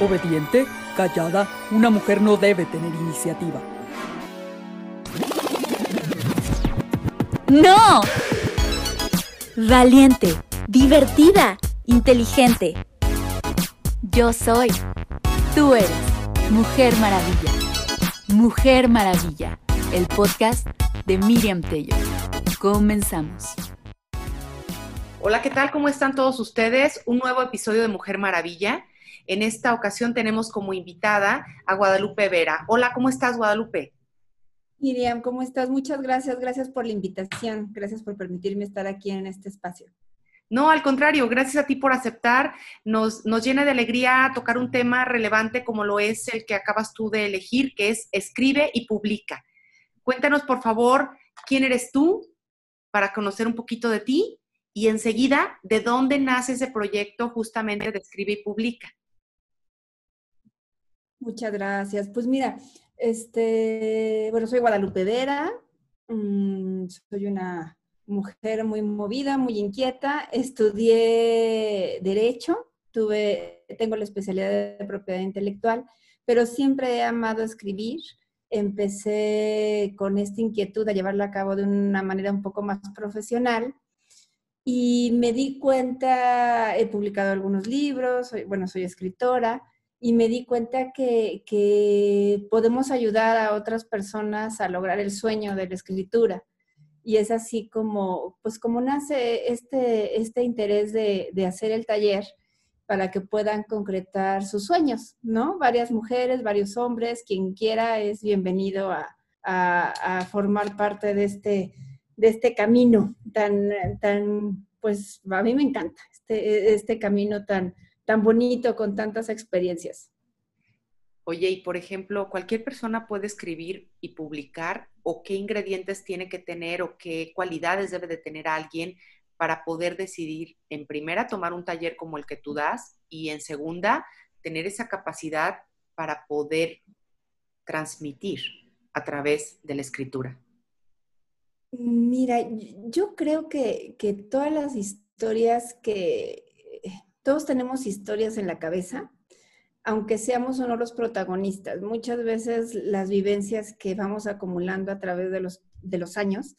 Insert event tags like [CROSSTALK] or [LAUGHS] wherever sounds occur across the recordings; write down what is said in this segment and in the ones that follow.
Obediente, callada, una mujer no debe tener iniciativa. ¡No! Valiente, divertida, inteligente. Yo soy. Tú eres. Mujer Maravilla. Mujer Maravilla. El podcast de Miriam Tello. Comenzamos. Hola, ¿qué tal? ¿Cómo están todos ustedes? Un nuevo episodio de Mujer Maravilla. En esta ocasión tenemos como invitada a Guadalupe Vera. Hola, ¿cómo estás, Guadalupe? Miriam, ¿cómo estás? Muchas gracias. Gracias por la invitación. Gracias por permitirme estar aquí en este espacio. No, al contrario, gracias a ti por aceptar. Nos, nos llena de alegría tocar un tema relevante como lo es el que acabas tú de elegir, que es escribe y publica. Cuéntanos, por favor, quién eres tú para conocer un poquito de ti y enseguida de dónde nace ese proyecto justamente de escribe y publica. Muchas gracias. Pues mira, este, bueno, soy Guadalupe Vera, mm, soy una mujer muy movida, muy inquieta. Estudié Derecho, tuve, tengo la especialidad de propiedad intelectual, pero siempre he amado escribir. Empecé con esta inquietud a llevarla a cabo de una manera un poco más profesional y me di cuenta, he publicado algunos libros, bueno, soy escritora, y me di cuenta que, que, podemos ayudar a otras personas a lograr el sueño de la escritura. Y es así como, pues como nace este, este interés de, de hacer el taller para que puedan concretar sus sueños, ¿no? Varias mujeres, varios hombres, quien quiera es bienvenido a, a, formar parte de este, de este camino tan, tan, pues a mí me encanta, este, este camino tan, tan bonito con tantas experiencias. Oye, y por ejemplo, cualquier persona puede escribir y publicar o qué ingredientes tiene que tener o qué cualidades debe de tener alguien para poder decidir en primera tomar un taller como el que tú das y en segunda tener esa capacidad para poder transmitir a través de la escritura. Mira, yo creo que, que todas las historias que todos tenemos historias en la cabeza, aunque seamos uno los protagonistas. Muchas veces las vivencias que vamos acumulando a través de los, de los años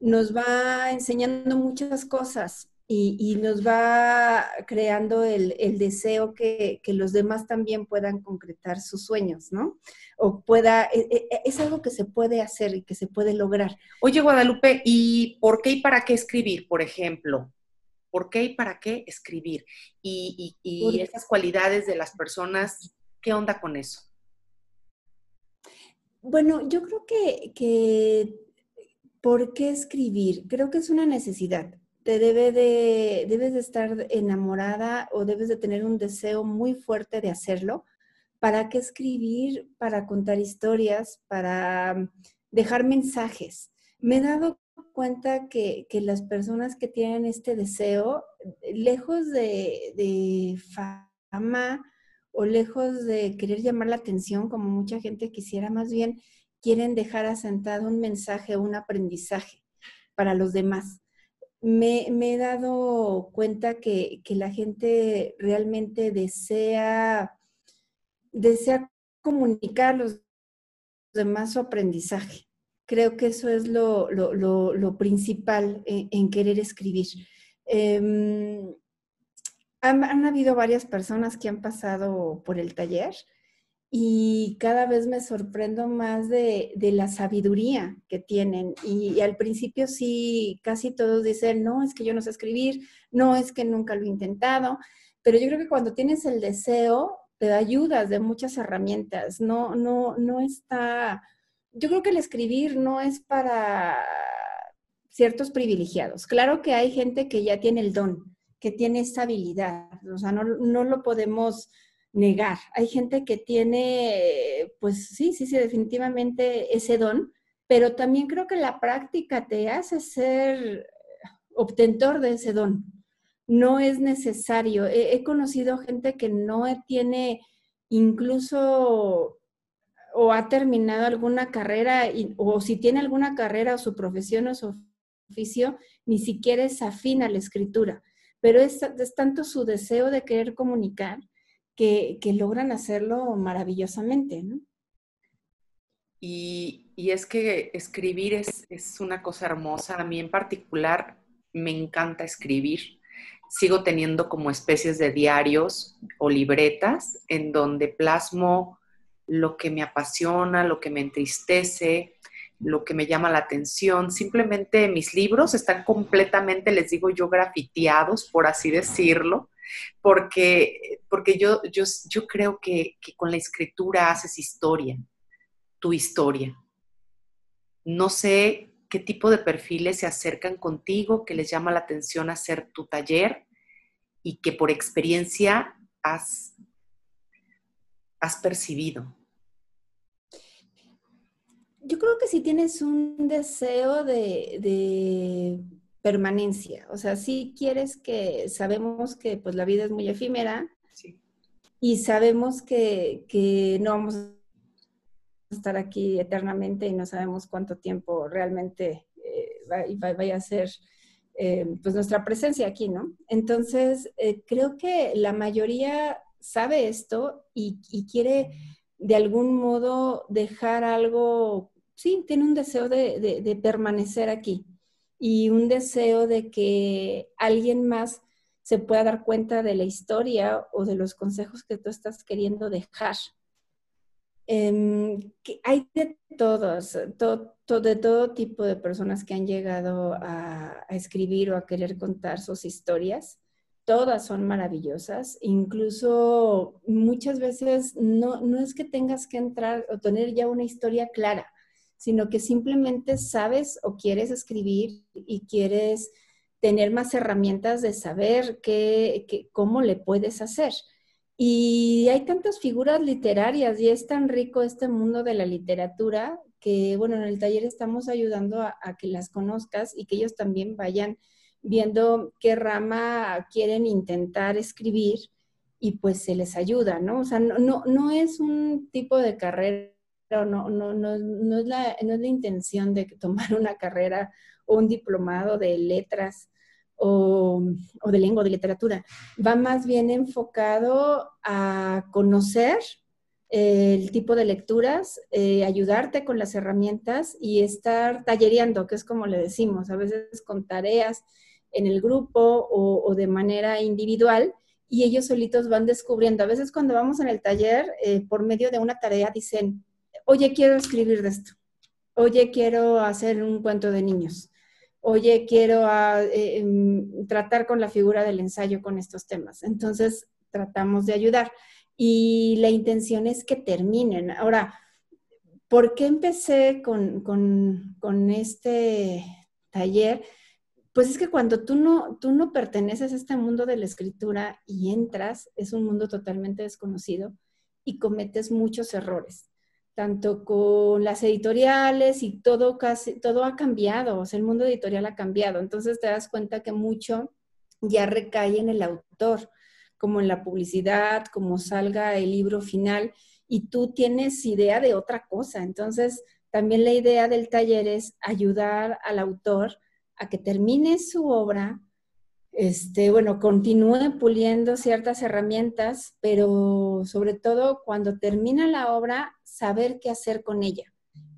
nos va enseñando muchas cosas y, nos va creando el, deseo que, los demás también puedan concretar sus sueños, ¿no? O pueda, e, e, e, es algo que se puede hacer y que se puede lograr. Oye, Guadalupe, ¿y por qué y para qué escribir, por ejemplo? Por qué y para qué escribir. Y, esas cualidades de las personas, ¿qué onda con eso? Bueno, yo creo que, que ¿por qué escribir? Creo que es una necesidad. Te debe de, debes de estar enamorada o debes de tener un deseo muy fuerte de hacerlo. ¿Para qué escribir? Para contar historias, para dejar mensajes. Me he dado cuenta que, las personas que tienen este deseo, lejos de, fama o lejos de querer llamar la atención, como mucha gente quisiera, más bien quieren dejar asentado un mensaje, un aprendizaje para los demás. Me, he dado cuenta que, la gente realmente desea, desea comunicar a los demás su aprendizaje creo que eso es lo, principal en, querer escribir. Em, han, habido varias personas que han pasado por el taller y cada vez me sorprendo más de, la sabiduría que tienen. Y, al principio sí, casi todos dicen, no, es que yo no sé escribir, no, es que nunca lo he intentado, pero yo creo que cuando tienes el deseo, te ayudas de muchas herramientas, no, no, no está yo creo que el escribir no es para ciertos privilegiados. Claro que hay gente que ya tiene el don, que tiene esa habilidad, o sea, no, lo podemos negar. Hay gente que tiene, pues sí, sí, sí, definitivamente ese don, pero también creo que la práctica te hace ser obtentor de ese don. No es necesario. He, he conocido gente que no tiene incluso o ha terminado alguna carrera o si tiene alguna carrera o su profesión o su oficio, ni siquiera es afín a la escritura, pero es, tanto su deseo de querer comunicar que, logran hacerlo maravillosamente. Y, es que escribir es, es, una cosa hermosa. A mí en particular me encanta escribir. Sigo teniendo como especies de diarios o libretas en donde plasmo lo que me apasiona, lo que me entristece, lo que me llama la atención. Simplemente mis libros están completamente, les digo yo, grafiteados, por así decirlo, porque, porque yo, yo, yo creo que, que con la escritura haces historia, tu historia. No sé qué tipo de perfiles se acercan contigo, que les llama la atención hacer tu taller y que por experiencia has, has percibido yo creo que si tienes un deseo de, permanencia, o sea, si quieres que, sabemos que pues la vida es muy efímera y sabemos que, no vamos a estar aquí eternamente y no sabemos cuánto tiempo realmente eh, vaya a ser eh, pues nuestra presencia aquí, ¿no? Entonces, eh, creo que la mayoría sabe esto y, y quiere de algún modo dejar algo sí, tiene un deseo de, permanecer aquí y un deseo de que alguien más se pueda dar cuenta de la historia o de los consejos que tú estás queriendo dejar. Em, hay de todos, de todo tipo de personas que han llegado a, escribir o a querer contar sus historias. Todas son maravillosas. Incluso muchas veces no, no es que tengas que entrar o tener ya una historia clara sino que simplemente sabes o quieres escribir y quieres tener más herramientas de saber qué, cómo le puedes hacer. Y hay tantas figuras literarias y es tan rico este mundo de la literatura que, bueno, en el taller estamos ayudando a, que las conozcas y que ellos también vayan viendo qué rama quieren intentar escribir y pues se les ayuda, ¿no? O sea, no, no, no es un tipo de carrera pero no, no, no, no, es la, no es la intención de tomar una carrera o un diplomado de letras o, o de lengua, de literatura. Va más bien enfocado a conocer el tipo de lecturas, eh, ayudarte con las herramientas y estar tallereando, que es como le decimos, a veces con tareas en el grupo o, de manera individual, y ellos solitos van descubriendo. A veces cuando vamos en el taller, eh, por medio de una tarea, dicen, oye, quiero escribir de esto, oye, quiero hacer un cuento de niños, oye, quiero ah, eh, em, tratar con la figura del ensayo con estos temas. Entonces, tratamos de ayudar. Y la intención es que terminen. Ahora, ¿por qué empecé con, con este taller? Pues es que cuando tú no, tú no perteneces a este mundo de la escritura y entras, es un mundo totalmente desconocido y cometes muchos errores tanto con las editoriales y todo casi, todo ha cambiado, el mundo editorial ha cambiado. Entonces te das cuenta que mucho ya recae en el autor, como en la publicidad, como salga el libro final, y tú tienes idea de otra cosa. Entonces, también la idea del taller es ayudar al autor a que termine su obra, este, bueno, continúe puliendo ciertas herramientas, pero sobre todo cuando termina la obra, saber qué hacer con ella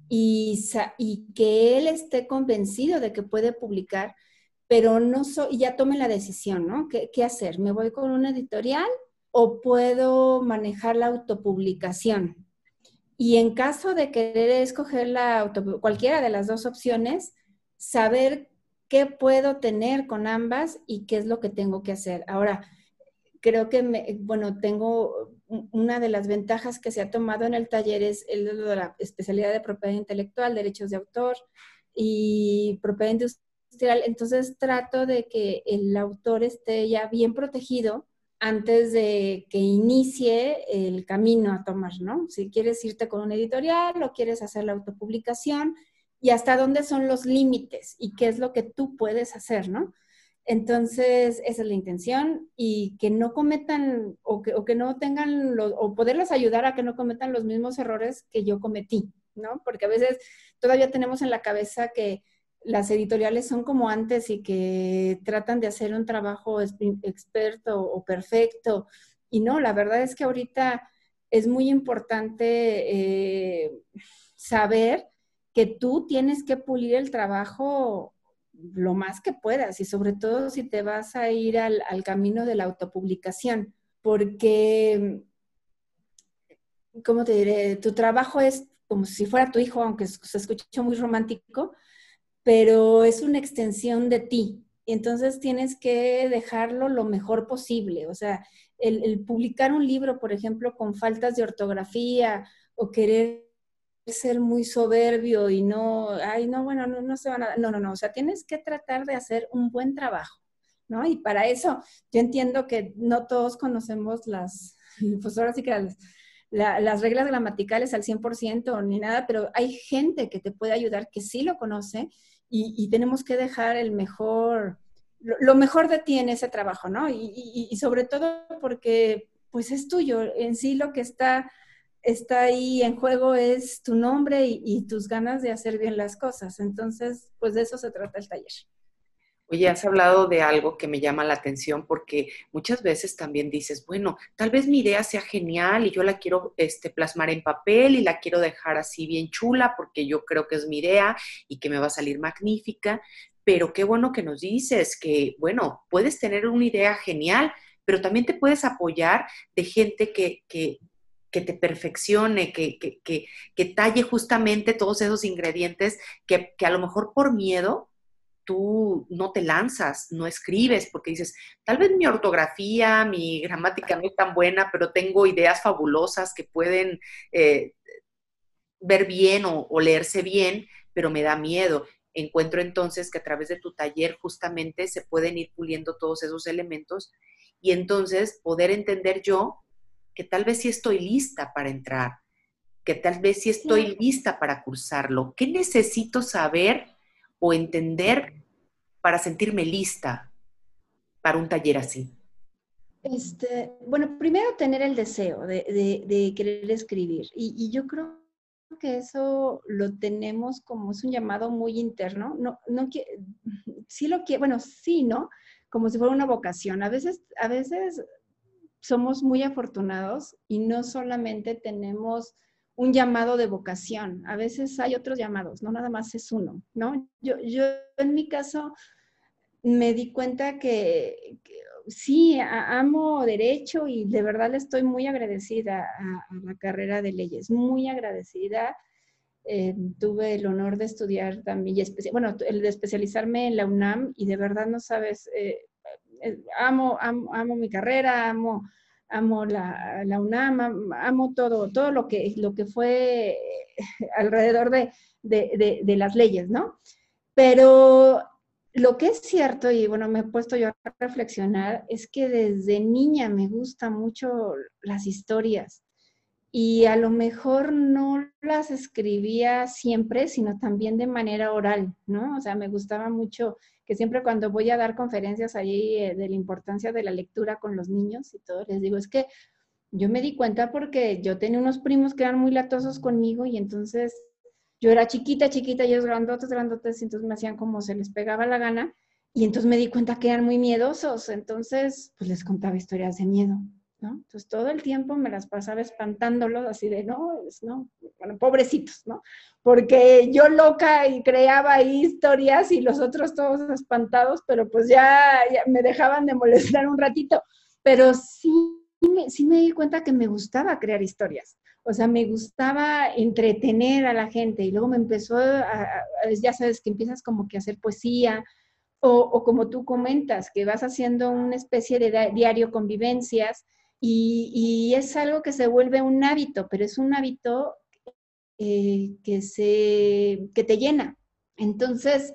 y, que él esté convencido de que puede publicar, pero no y ya tome la decisión, ¿no? ¿Qué, ¿Qué, hacer? ¿Me voy con una editorial o puedo manejar la autopublicación? Y en caso de querer escoger la cualquiera de las dos opciones, saber qué puedo tener con ambas y qué es lo que tengo que hacer. Ahora, creo que, bueno, tengo una de las ventajas que se ha tomado en el taller es el la especialidad de propiedad intelectual, derechos de autor y propiedad industrial. Entonces trato de que el autor esté ya bien protegido antes de que inicie el camino a tomar, ¿no? Si quieres irte con un editorial o quieres hacer la autopublicación, y hasta dónde son los límites y qué es lo que tú puedes hacer, ¿no? Entonces, esa es la intención y que no cometan o que, no tengan, los, o poderles ayudar a que no cometan los mismos errores que yo cometí, ¿no? Porque a veces todavía tenemos en la cabeza que las editoriales son como antes y que tratan de hacer un trabajo experto o perfecto Y no, la verdad es que ahorita es muy importante eh, saber que tú tienes que pulir el trabajo lo más que puedas y sobre todo si te vas a ir al, camino de la autopublicación, porque, ¿cómo te diré? Tu trabajo es como si fuera tu hijo, aunque se escuche muy romántico, pero es una extensión de ti. Entonces tienes que dejarlo lo mejor posible. O sea, el publicar un libro, por ejemplo, con faltas de ortografía o querer ser muy soberbio y no, ay, no, bueno, no, no se van a, no, no, no, o sea, tienes que tratar de hacer un buen trabajo, ¿no? Y para eso yo entiendo que no todos conocemos las, [LAUGHS] pues ahora sí que las, las reglas gramaticales al 100% ni nada, pero hay gente que te puede ayudar que sí lo conoce y, tenemos que dejar el mejor, lo, mejor de ti en ese trabajo, ¿no? Y, y sobre todo porque pues es tuyo, en sí lo que está está ahí en juego es tu nombre y, tus ganas de hacer bien las cosas. Entonces, pues de eso se trata el taller. Oye, has hablado de algo que me llama la atención porque muchas veces también dices, bueno, tal vez mi idea sea genial y yo la quiero este, plasmar en papel y la quiero dejar así bien chula porque yo creo que es mi idea y que me va a salir magnífica, pero qué bueno que nos dices que, bueno, puedes tener una idea genial, pero también te puedes apoyar de gente que, que, que te perfeccione, que, que, talle justamente todos esos ingredientes que, a lo mejor por miedo tú no te lanzas, no escribes, porque dices, tal vez mi ortografía, mi gramática no es tan buena, pero tengo ideas fabulosas que pueden eh, ver bien o, o leerse bien, pero me da miedo. Encuentro entonces que a través de tu taller justamente se pueden ir puliendo todos esos elementos y entonces poder entender yo que tal vez sí estoy lista para entrar, que tal vez sí estoy lista para cursarlo. ¿Qué necesito saber o entender para sentirme lista para un taller así? Este, bueno, primero tener el deseo de, querer escribir. Y, yo creo que eso lo tenemos como es un llamado muy interno. No, no sí lo quiero, bueno, sí, ¿no? Como si fuera una vocación. A veces, a veces somos muy afortunados y no solamente tenemos un llamado de vocación, a veces hay otros llamados, no nada más es uno, ¿no? Yo, yo en mi caso me di cuenta que, sí, amo derecho y de verdad le estoy muy agradecida a, la carrera de leyes, muy agradecida. Eh, tuve el honor de estudiar también, y bueno, el de especializarme en la UNAM y de verdad no sabes, eh, eh, amo, amo, mi carrera, amo, amo la, la, UNAM, amo todo, todo lo que, lo que fue alrededor de, de, de, las leyes, ¿no? Pero lo que es cierto, y bueno, me he puesto yo a reflexionar, es que desde niña me gustan mucho las historias y a lo mejor no las escribía siempre, sino también de manera oral, ¿no? O sea, me gustaba mucho que siempre cuando voy a dar conferencias allí eh, de la importancia de la lectura con los niños y todo, les digo, es que yo me di cuenta porque yo tenía unos primos que eran muy latosos conmigo y entonces yo era chiquita, chiquita, ellos grandotes, grandotes, y entonces me hacían como se les pegaba la gana y entonces me di cuenta que eran muy miedosos, entonces pues les contaba historias de miedo. ¿No? Entonces todo el tiempo me las pasaba espantándolos, así de, no, no, bueno, pobrecitos, ¿no? Porque yo loca y creaba ahí historias y los otros todos espantados, pero pues ya, me dejaban de molestar un ratito, pero sí, sí me di cuenta que me gustaba crear historias. O sea, me gustaba entretener a la gente y luego me empezó, a, ya sabes, que empiezas como que a hacer poesía, o, o, como tú comentas, que vas haciendo una especie de diario convivencias y, es algo que se vuelve un hábito, pero es un hábito eh, que, se, que te llena. Entonces,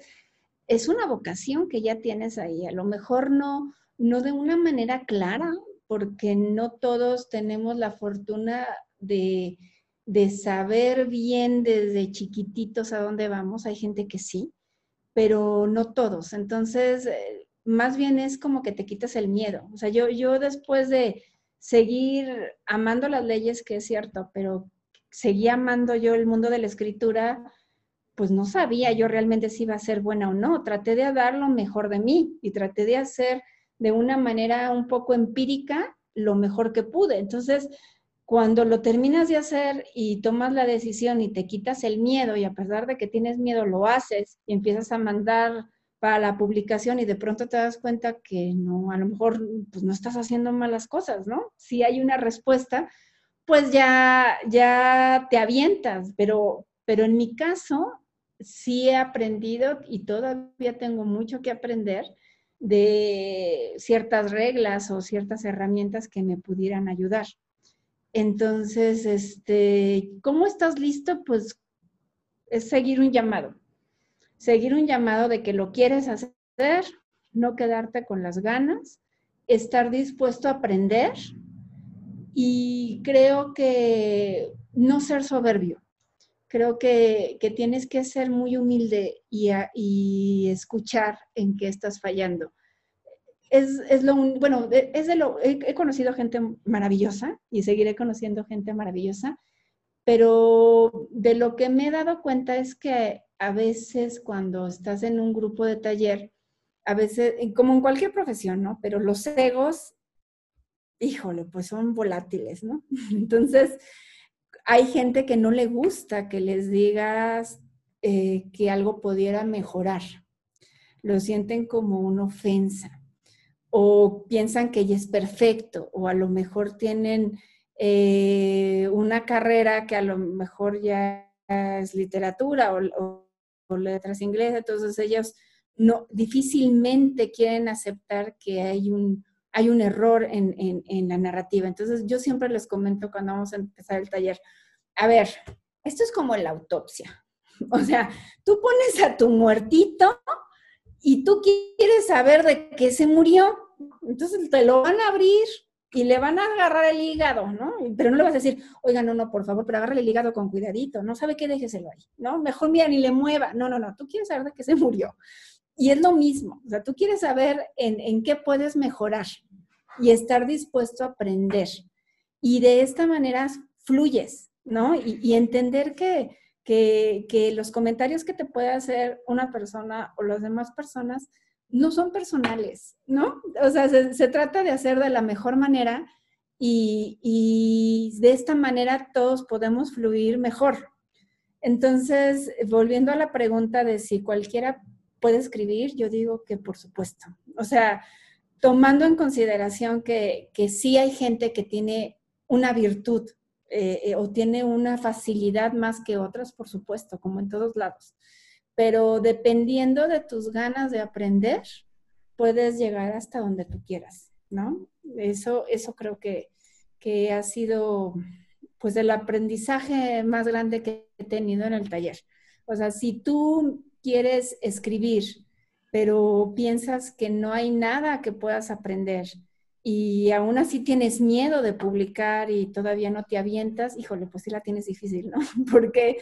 es una vocación que ya tienes ahí. A lo mejor no, no de una manera clara, porque no todos tenemos la fortuna de, de saber bien desde chiquititos a dónde vamos. Hay gente que sí, pero no todos. Entonces, eh, más bien es como que te quitas el miedo. O sea, yo, yo después de, seguir amando las leyes, que es cierto, pero seguía amando yo el mundo de la escritura, pues no sabía yo realmente si iba a ser buena o no. Traté de dar lo mejor de mí y traté de hacer de una manera un poco empírica lo mejor que pude. Entonces, cuando lo terminas de hacer y tomas la decisión y te quitas el miedo y a pesar de que tienes miedo lo haces y empiezas a mandar para la publicación y de pronto te das cuenta que no, a lo mejor pues no estás haciendo malas cosas, ¿no? Si hay una respuesta, pues ya, ya te avientas, pero, pero en mi caso sí he aprendido y todavía tengo mucho que aprender de ciertas reglas o ciertas herramientas que me pudieran ayudar. Entonces, este, ¿cómo estás listo? Pues es seguir un llamado. Seguir un llamado de que lo quieres hacer, no quedarte con las ganas, estar dispuesto a aprender y creo que no ser soberbio. Creo que, tienes que ser muy humilde y, y escuchar en qué estás fallando es, lo, bueno, es de lo, he, conocido gente maravillosa y seguiré conociendo gente maravillosa, pero de lo que me he dado cuenta es que a veces cuando estás en un grupo de taller, a veces, como en cualquier profesión, ¿no? Pero los egos, híjole, pues son volátiles, ¿no? [LAUGHS] Entonces, hay gente que no le gusta que les digas eh, que algo pudiera mejorar. Lo sienten como una ofensa o piensan que ella es perfecto, o a lo mejor tienen eh, una carrera que a lo mejor ya es literatura o, letras inglesas, entonces ellos no, difícilmente quieren aceptar que hay un, hay un error en, en, la narrativa. Entonces yo siempre les comento cuando vamos a empezar el taller, a ver, esto es como la autopsia. [LAUGHS] O sea, tú pones a tu muertito y tú quieres saber de qué se murió. Entonces te lo van a abrir y le van a agarrar el hígado, ¿no? Pero no le vas a decir, oiga, no, no, por favor, pero agárrale el hígado con cuidadito, no sabe qué, déjeselo ahí, ¿no? Mejor mira, ni le mueva. No, no, no, tú quieres saber de qué se [LAUGHS] murió. Y es lo mismo, o sea, tú quieres saber en, qué puedes mejorar y estar dispuesto a aprender. Y de esta manera fluyes, ¿no? Y, entender que, que, que los comentarios que te puede hacer una persona o las demás personas no son personales, ¿no? O sea, se, trata de hacer de la mejor manera y, de esta manera todos podemos fluir mejor. Entonces, volviendo a la pregunta de si cualquiera puede escribir, yo digo que por supuesto. O sea, tomando en consideración que, que sí hay gente que tiene una virtud eh, eh, o tiene una facilidad más que otras, por supuesto, como en todos lados pero dependiendo de tus ganas de aprender, puedes llegar hasta donde tú quieras, ¿no? Eso, eso creo que, que ha sido pues el aprendizaje más grande que he tenido en el taller. O sea, si tú quieres escribir, pero piensas que no hay nada que puedas aprender y aún así tienes miedo de publicar y todavía no te avientas, híjole, pues sí la tienes difícil, ¿no? [LAUGHS] Porque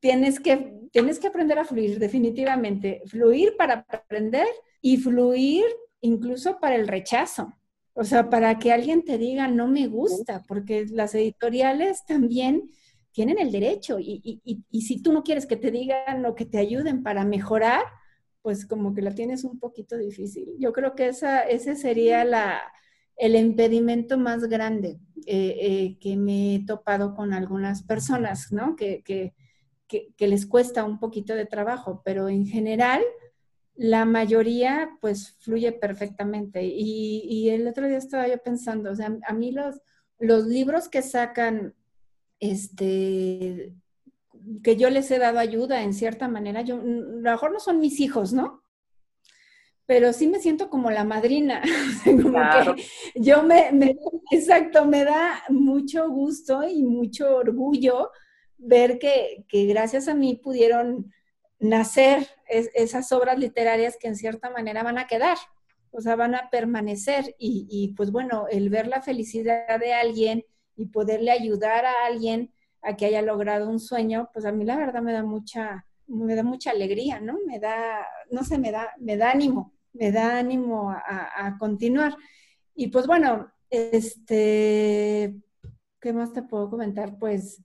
tienes que, tienes que aprender a fluir, definitivamente. Fluir para aprender y fluir incluso para el rechazo. O sea, para que alguien te diga no me gusta, porque las editoriales también tienen el derecho y, y, si tú no quieres que te digan o que te ayuden para mejorar, pues como que la tienes un poquito difícil. Yo creo que esa, ese sería la, el impedimento más grande eh, eh, que me he topado con algunas personas, ¿no? Que, que, que, les cuesta un poquito de trabajo, pero en general la mayoría pues fluye perfectamente. Y, el otro día estaba yo pensando, o sea, a mí los, los libros que sacan, este, que yo les he dado ayuda en cierta manera, yo, a lo mejor no son mis hijos, ¿no? Pero sí me siento como la madrina, [LAUGHS] como que yo me, me, exacto, me da mucho gusto y mucho orgullo ver que, gracias a mí pudieron nacer esas obras literarias que en cierta manera van a quedar, o sea, van a permanecer. Y, pues bueno, el ver la felicidad de alguien y poderle ayudar a alguien a que haya logrado un sueño, pues a mí la verdad me da mucha, me da mucha alegría, ¿no? Me da, no sé, me da, me da ánimo, me da ánimo a, a continuar. Y pues bueno, este, ¿qué más te puedo comentar? Pues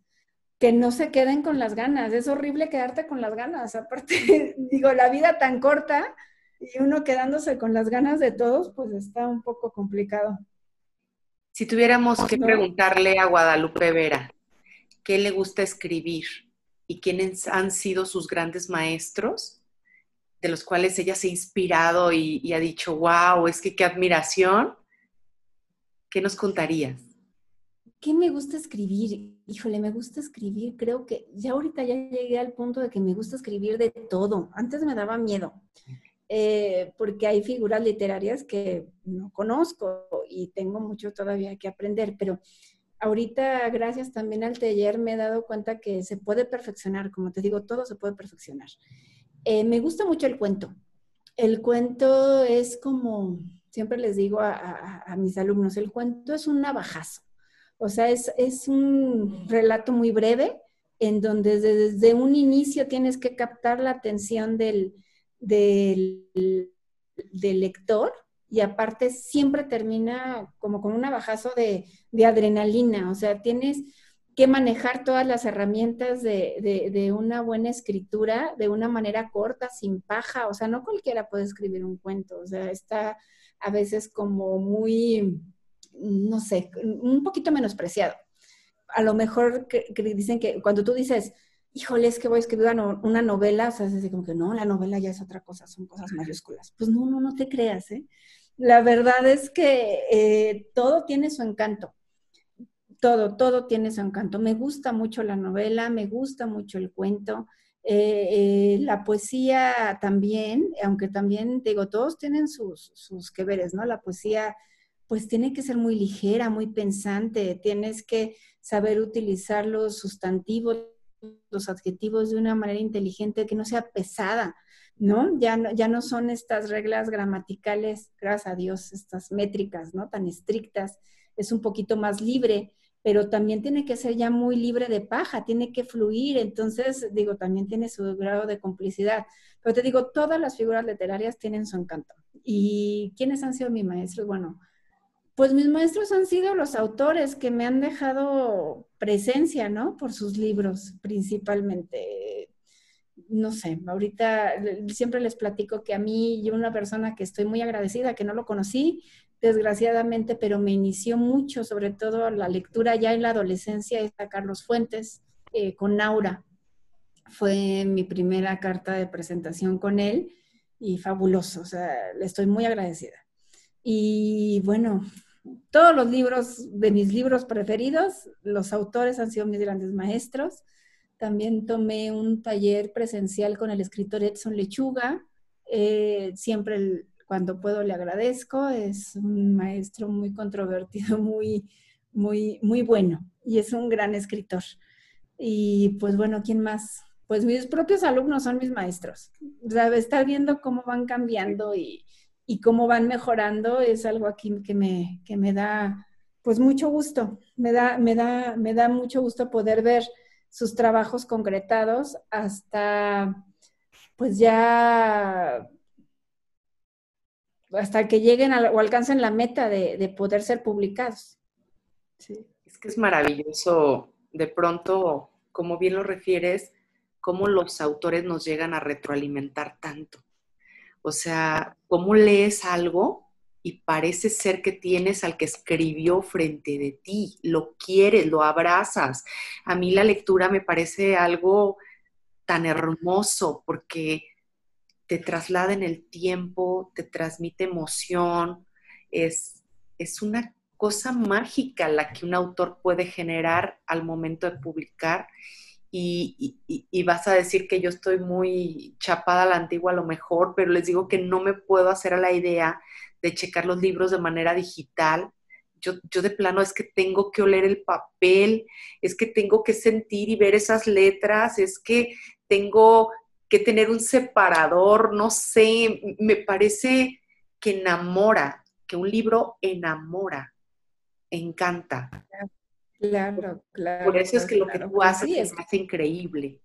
que no se queden con las ganas. Es horrible quedarte con las ganas. [LAUGHS] Aparte, digo, la vida tan corta y uno quedándose con las ganas de todos, pues está un poco complicado. Si tuviéramos que preguntarle a Guadalupe Vera qué le gusta escribir y quiénes han sido sus grandes maestros, de los cuales ella se ha inspirado y, ha dicho, wow, es que qué admiración, ¿qué nos contarías? ¿Qué me gusta escribir? Híjole, me gusta escribir. Creo que ya ahorita ya llegué al punto de que me gusta escribir de todo. Antes me daba miedo. Eh, porque hay figuras literarias que no conozco y tengo mucho todavía que aprender, pero ahorita, gracias también al taller, me he dado cuenta que se puede perfeccionar, como te digo, todo se puede perfeccionar. Eh, me gusta mucho el cuento. El cuento es como, siempre les digo a, mis alumnos, el cuento es un navajazo. O sea, es, es un relato muy breve en donde desde un inicio tienes que captar la atención del, del, lector y aparte siempre termina como con un bajazo de, adrenalina, o sea, tienes que manejar todas las herramientas de, una buena escritura de una manera corta, sin paja, o sea, no cualquiera puede escribir un cuento, o sea, está a veces como muy, no sé, un poquito menospreciado. A lo mejor dicen que cuando tú dices, híjole, es que voy a escribir una, novela, o sea, es como que no, la novela ya es otra cosa, son cosas mayúsculas. Pues no, no, no te creas, ¿eh? La verdad es que eh, todo tiene su encanto. Todo, todo tiene su encanto. Me gusta mucho la novela, me gusta mucho el cuento. Eh, eh, la poesía también, aunque también, digo, todos tienen sus, sus que veres, ¿no? La poesía, pues tiene que ser muy ligera, muy pensante, tienes que saber utilizar los sustantivos, los adjetivos de una manera inteligente, que no sea pesada, ¿no? Ya no, ya no son estas reglas gramaticales, gracias a Dios, estas métricas, ¿no? Tan estrictas, es un poquito más libre, pero también tiene que ser ya muy libre de paja, tiene que fluir, entonces, digo, también tiene su grado de complicidad. Pero te digo, todas las figuras literarias tienen su encanto. ¿Y quiénes han sido mis maestros? Bueno, pues mis maestros han sido los autores que me han dejado presencia, ¿no? Por sus libros, principalmente. No sé, ahorita siempre les platico que a mí, yo una persona que estoy muy agradecida, que no lo conocí, desgraciadamente, pero me inició mucho, sobre todo la lectura ya en la adolescencia, es a Carlos Fuentes, eh, con Naura. Fue mi primera carta de presentación con él y fabuloso, o sea, le estoy muy agradecida. Y bueno, todos los libros de mis libros preferidos, los autores han sido mis grandes maestros. También tomé un taller presencial con el escritor Edson Lechuga. Eh, siempre cuando puedo le agradezco. Es un maestro muy controvertido, [LAUGHS] muy, muy, muy bueno y es un gran escritor. Y pues bueno, ¿quién más? Pues mis propios alumnos son mis maestros. O sea, estar viendo cómo van cambiando y, y cómo van mejorando es algo aquí que me, que me da pues mucho gusto, me da, me, da, me da mucho gusto poder ver sus trabajos concretados hasta pues ya hasta que lleguen o alcancen la meta de, poder ser publicados. Es que es maravilloso, de pronto, como bien lo refieres, cómo los autores nos llegan a retroalimentar tanto. O sea, cómo lees algo y parece ser que tienes al que escribió frente de ti, lo quieres, lo abrazas. A mí la lectura me parece algo tan hermoso porque te traslada en el tiempo, te transmite emoción, es, es una cosa mágica la que un autor puede generar al momento de publicar y, vas a decir que yo estoy muy chapada a la antigua a lo mejor, pero les digo que no me puedo hacer a la idea de checar los libros de manera digital. Yo, yo de plano es que tengo que oler el papel, es que tengo que sentir y ver esas letras, es que tengo que tener un separador, no sé, me parece que enamora, que un libro enamora, encanta. Claro, claro. Por eso es que lo que tú haces es, hace increíble.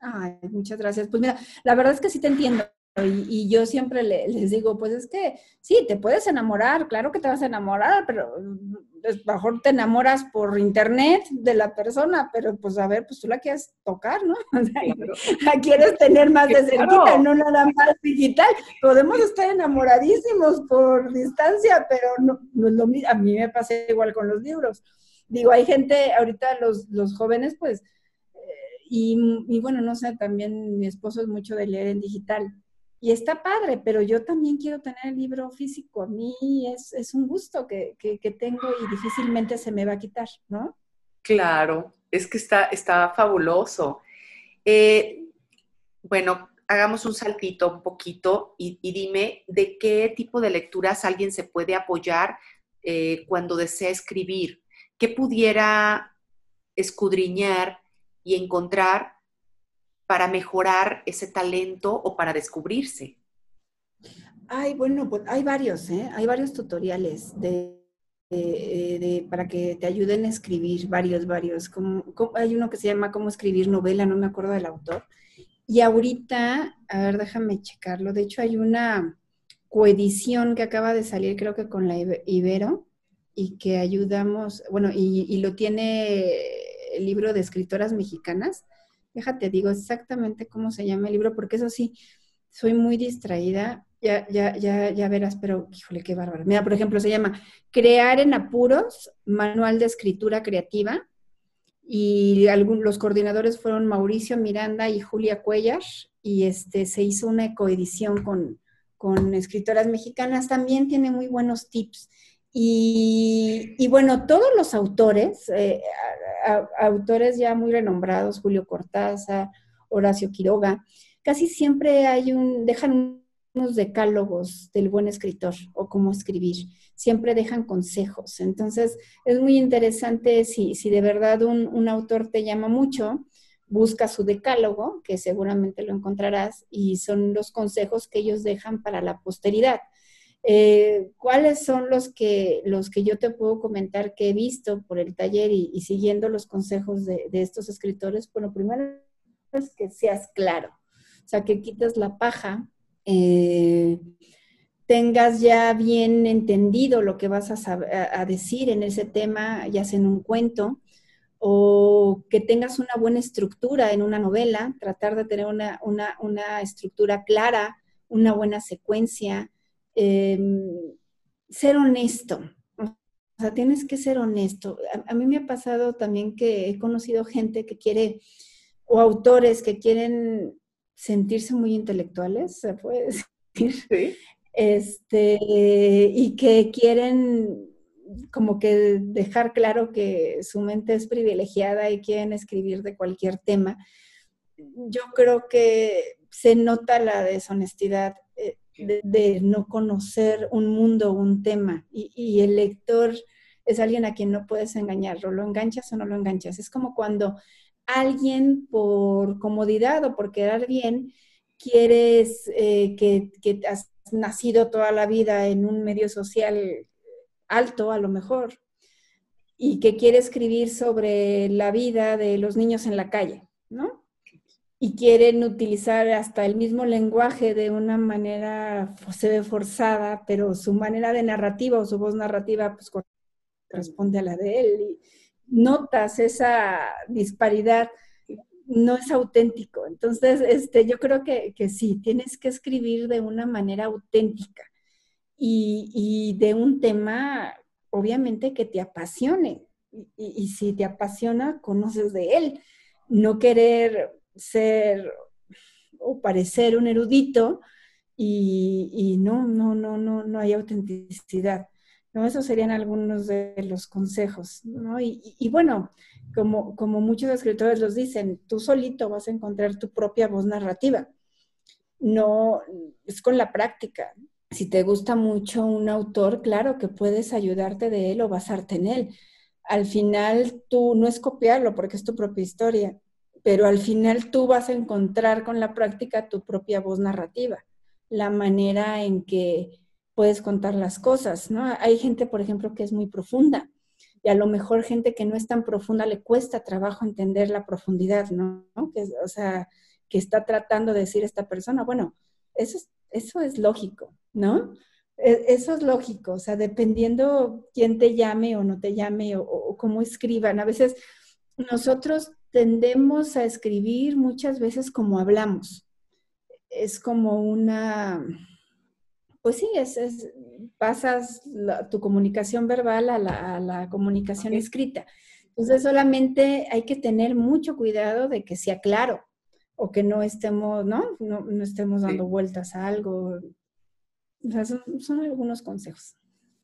Ay, muchas gracias. Pues mira, la verdad es que sí te entiendo. Y, yo siempre les digo, pues es que sí, te puedes enamorar, claro que te vas a enamorar, pero pues, mejor te enamoras por internet de la persona, pero pues a ver, pues tú la quieres tocar, ¿no? [LAUGHS] la quieres tener más de cerquita, no nada más digital. Podemos estar enamoradísimos por distancia, pero no, no es lo mismo. A mí me pasa igual con los libros. Digo, hay gente, ahorita los, los jóvenes, pues, eh, y, y bueno, no sé, también mi esposo es mucho de leer en digital y está padre, pero yo también quiero tener el libro físico. A mí es, un gusto que, tengo y difícilmente se me va a quitar, ¿no? Claro, es que está, está fabuloso. Eh, bueno, hagamos un saltito un poquito y, dime de qué tipo de lecturas alguien se puede apoyar eh, cuando desea escribir. ¿Qué pudiera escudriñar y encontrar para mejorar ese talento o para descubrirse? Ay, bueno, pues hay varios, ¿eh? Hay varios tutoriales de, para que te ayuden a escribir, varios, varios. Como, hay uno que se llama Cómo escribir novela, no me acuerdo del autor. Y ahorita, a ver, déjame checarlo. De hecho, hay una coedición que acaba de salir, creo que con la Ibero, y que ayudamos, bueno, y, y lo tiene el libro de escritoras mexicanas Déjate, digo exactamente cómo se llama el libro, porque eso sí, soy muy distraída. Ya, ya, ya, ya verás, pero híjole, qué bárbaro. Mira, por ejemplo, se llama Crear en Apuros, Manual de Escritura Creativa. Y algunos, los coordinadores fueron Mauricio Miranda y Julia Cuellar. Y este, se hizo una coedición con, con escritoras mexicanas. También tiene muy buenos tips. Y, bueno, todos los autores, eh, autores ya muy renombrados, Julio Cortázar, Horacio Quiroga, casi siempre hay un, dejan unos decálogos del buen escritor o cómo escribir, siempre dejan consejos. Entonces, es muy interesante si, si de verdad un, un autor te llama mucho, busca su decálogo, que seguramente lo encontrarás, y son los consejos que ellos dejan para la posteridad. Eh, ¿Cuáles son los que, los que yo te puedo comentar que he visto por el taller y, siguiendo los consejos de, estos escritores? Bueno, primero es que seas claro, o sea, que quites la paja, eh, tengas ya bien entendido lo que vas a, decir en ese tema, ya sea en un cuento, o que tengas una buena estructura en una novela, tratar de tener una, una estructura clara, una buena secuencia, Em, ser honesto. O sea, tienes que ser honesto. A, mí me ha pasado también que he conocido gente que quiere, o autores que quieren sentirse muy intelectuales, se puede decir. [LAUGHS] Este, y que quieren como que dejar claro que su mente es privilegiada y quieren escribir de cualquier tema. Yo creo que se nota la deshonestidad de, no conocer un mundo, un tema. Y, el lector es alguien a quien no puedes engañar, o lo enganchas o no lo enganchas. Es como cuando alguien por comodidad o por quedar bien, quieres eh, que, que has nacido toda la vida en un medio social alto a lo mejor y que quiere escribir sobre la vida de los niños en la calle, ¿no? Y quieren utilizar hasta el mismo lenguaje de una manera, se ve forzada, pero su manera de narrativa o su voz narrativa pues corresponde a la de él. Y notas esa disparidad, no es auténtico. Entonces, este, yo creo que, que sí, tienes que escribir de una manera auténtica y, y de un tema, obviamente, que te apasione. Y, y si te apasiona, conoces de él. No querer ser o parecer un erudito y, no, no, no, no, no hay autenticidad. ¿no? Esos serían algunos de los consejos. ¿no? Y, bueno, como, como muchos escritores los dicen, tú solito vas a encontrar tu propia voz narrativa. No, es con la práctica. Si te gusta mucho un autor, claro que puedes ayudarte de él o basarte en él. Al final tú no es copiarlo porque es tu propia historia, pero al final tú vas a encontrar con la práctica tu propia voz narrativa, la manera en que puedes contar las cosas, ¿no? Hay gente, por ejemplo, que es muy profunda y a lo mejor gente que no es tan profunda le cuesta trabajo entender la profundidad, ¿no? Que, o sea, que está tratando de decir esta persona, bueno, Eso es, lógico, ¿no? E, eso es lógico, o sea, dependiendo quién te llame o no te llame o, cómo escriban. A veces nosotros tendemos a escribir muchas veces como hablamos. Es como una, pues sí, es, pasas tu comunicación verbal a la, comunicación escrita. Entonces solamente hay que tener mucho cuidado de que sea claro o que no estemos, ¿no? No, estemos dando vueltas a algo. O sea, son, algunos consejos.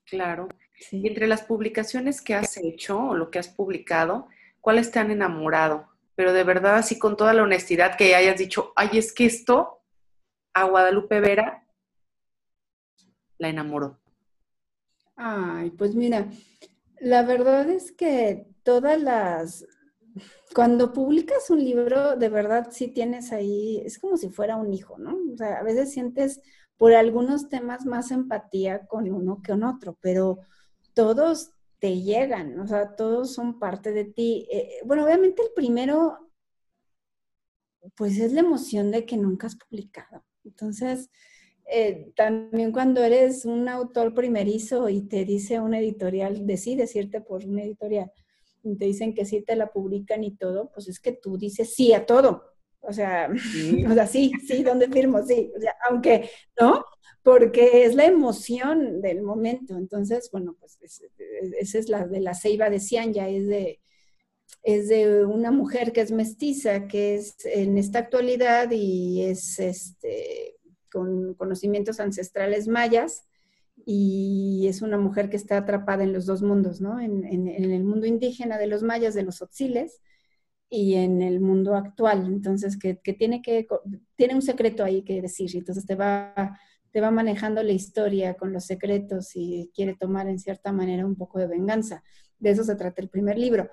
Claro. Y entre las publicaciones que has hecho o lo que has publicado, ¿cuáles te han enamorado? Pero de verdad, así con toda la honestidad que hayas dicho, ay, es que esto a Guadalupe Vera la enamoró. Ay, pues mira, la verdad es que todas las, cuando publicas un libro, de verdad sí tienes ahí, es como si fuera un hijo, ¿no? O sea, a veces sientes por algunos temas más empatía con uno que con otro, pero todos te llegan, o sea, todos son parte de ti. Eh, bueno, obviamente el primero, pues es la emoción de que nunca has publicado. Entonces, eh, también cuando eres un autor primerizo y te dice una editorial, decides irte por una editorial, y te dicen que sí te la publican y todo, pues es que tú dices sí a todo. O sea, sí. [LAUGHS] o sea, sí, sí, ¿dónde firmo? Sí, o sea, aunque, ¿no? Porque es la emoción del momento. Entonces, bueno, pues esa es la de la ceiba de Cianya, es de, es de una mujer que es mestiza, que es en esta actualidad y es este con conocimientos ancestrales mayas y es una mujer que está atrapada en los dos mundos, ¿no? En, el mundo indígena de los mayas, de los otziles, y en el mundo actual. Entonces, que, tiene, que tiene un secreto ahí que decir, entonces te va, te va manejando la historia con los secretos y quiere tomar en cierta manera un poco de venganza. De eso se trata el primer libro.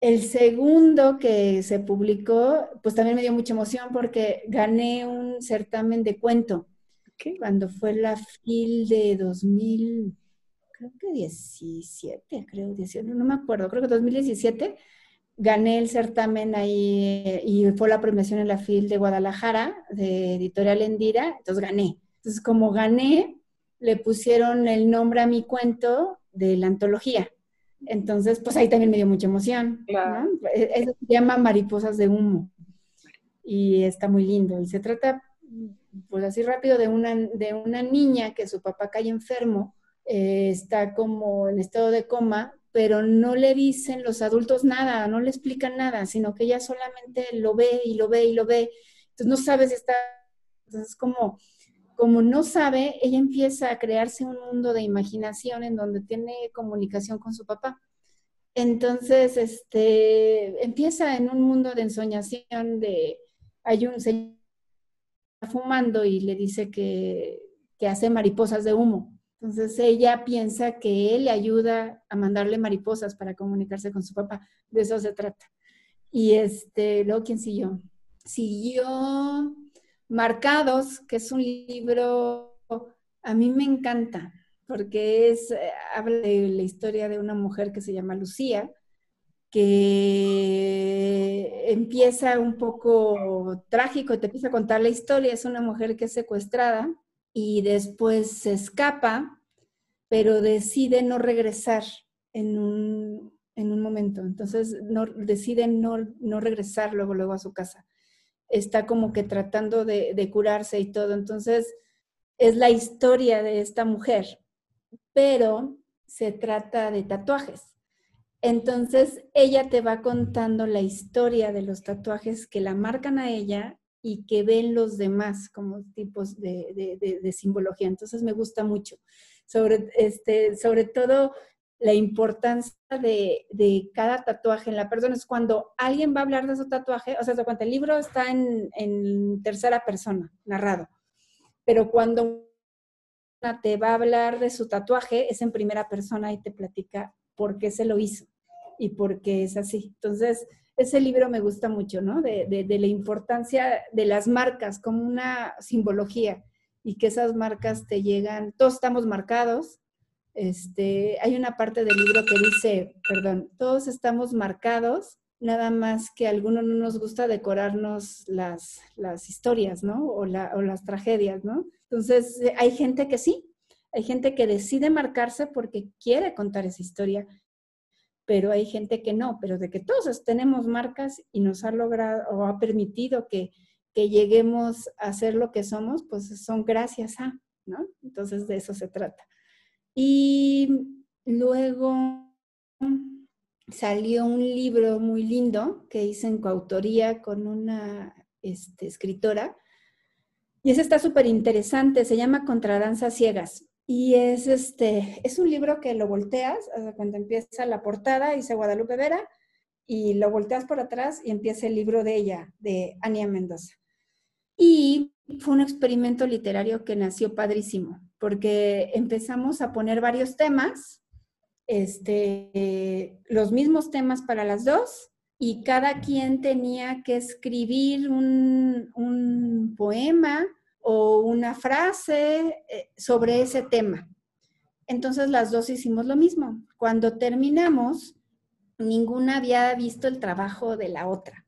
El segundo que se publicó, pues también me dio mucha emoción porque gané un certamen de cuento. Cuando fue la FIL de 2000, creo que 17, creo, 17, no me acuerdo, creo que 2017, gané el certamen ahí y fue la premiación en la FIL de Guadalajara, de Editorial Endira, entonces gané. Entonces, como gané, le pusieron el nombre a mi cuento de la antología. Entonces, pues ahí también me dio mucha emoción. E-, eso se llama Mariposas de Humo. Y está muy lindo. Y se trata, pues así rápido, de una, de una niña que su papá cae enfermo, eh, está como en estado de coma, pero no le dicen los adultos nada, no le explican nada, sino que ella solamente lo ve y lo ve y lo ve. Entonces no sabe si está, entonces como como no sabe, ella empieza a crearse un mundo de imaginación en donde tiene comunicación con su papá. Entonces, este, empieza en un mundo de ensoñación de, hay un señor fumando y le dice que, que hace mariposas de humo. Entonces ella piensa que él le ayuda a mandarle mariposas para comunicarse con su papá. De eso se trata. Y este, luego, ¿quién siguió? Siguió Marcados, que es un libro, a mí me encanta, porque es, eh, habla de la historia de una mujer que se llama Lucía, que empieza un poco trágico, te empieza a contar la historia, es una mujer que es secuestrada y después se escapa, pero decide no regresar en un, momento, entonces no, decide no, no regresar luego, luego a su casa está como que tratando de, curarse y todo. Entonces, es la historia de esta mujer, pero se trata de tatuajes. Entonces, ella te va contando la historia de los tatuajes que la marcan a ella y que ven los demás como tipos de, simbología. Entonces, me gusta mucho. Sobre, este, sobre todo la importancia de, cada tatuaje en la persona. Es cuando alguien va a hablar de su tatuaje, o sea, cuando el libro está en, tercera persona, narrado, pero cuando te va a hablar de su tatuaje, es en primera persona y te platica por qué se lo hizo y por qué es así. Entonces, ese libro me gusta mucho, ¿no? De, de la importancia de las marcas como una simbología y que esas marcas te llegan, todos estamos marcados, este, hay una parte del libro que dice, perdón, todos estamos marcados nada más que a algunos no nos gusta decorarnos las, historias, ¿no? O, o las tragedias, ¿no? Entonces, eh, hay gente que sí, hay gente que decide marcarse porque quiere contar esa historia, pero hay gente que no, pero de que todos tenemos marcas y nos ha logrado o ha permitido que, que lleguemos a ser lo que somos, pues son gracias a, ¿no? Entonces de eso se trata. Y luego salió un libro muy lindo que hice en coautoría con una este, escritora. Y ese está súper interesante, se llama Contradanzas Ciegas. Y es, este, es un libro que lo volteas, cuando empieza la portada, dice Guadalupe Vera, y lo volteas por atrás y empieza el libro de ella, de Ania Mendoza. Y fue un experimento literario que nació padrísimo, porque empezamos a poner varios temas, este, los mismos temas para las dos, y cada quien tenía que escribir un, poema o una frase eh, sobre ese tema. Entonces las dos hicimos lo mismo. Cuando terminamos, ninguna había visto el trabajo de la otra.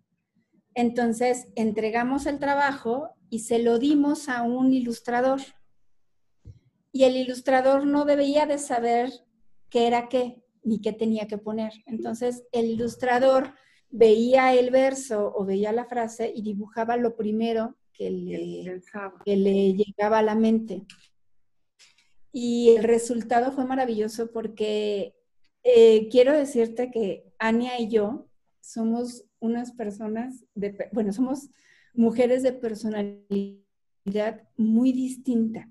Entonces entregamos el trabajo y se lo dimos a un ilustrador. Y el ilustrador no debía de saber qué era qué, ni qué tenía que poner. Entonces el ilustrador veía el verso o veía la frase y dibujaba lo primero que le, que le llegaba a la mente. Y el resultado fue maravilloso porque eh, quiero decirte que Ania y yo somos unas personas, de, bueno, somos mujeres de personalidad muy distinta.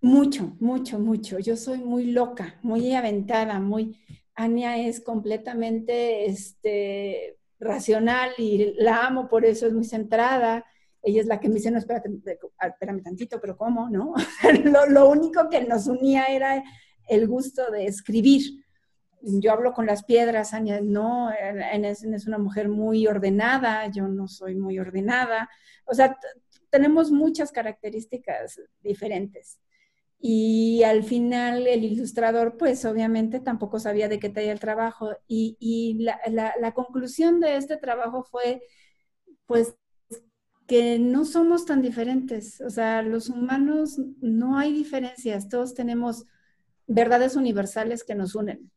Mucho, mucho, mucho. Yo soy muy loca, muy aventada, muy... Ania es completamente este, racional y la amo, por eso es muy centrada ella es la que me dice, no, espérate, espérame tantito, pero ¿cómo? ¿No? [LAUGHS] lo, único que nos unía era el gusto de escribir. Yo hablo con las piedras, Ania, no, Ania es una mujer muy ordenada, yo no soy muy ordenada. O sea, tenemos muchas características diferentes. Y al final el ilustrador, pues obviamente tampoco sabía de qué traía el trabajo. Y, y la, la, la, conclusión de este trabajo fue, pues que no somos tan diferentes. O sea, los humanos no hay diferencias, todos tenemos verdades universales que nos unen.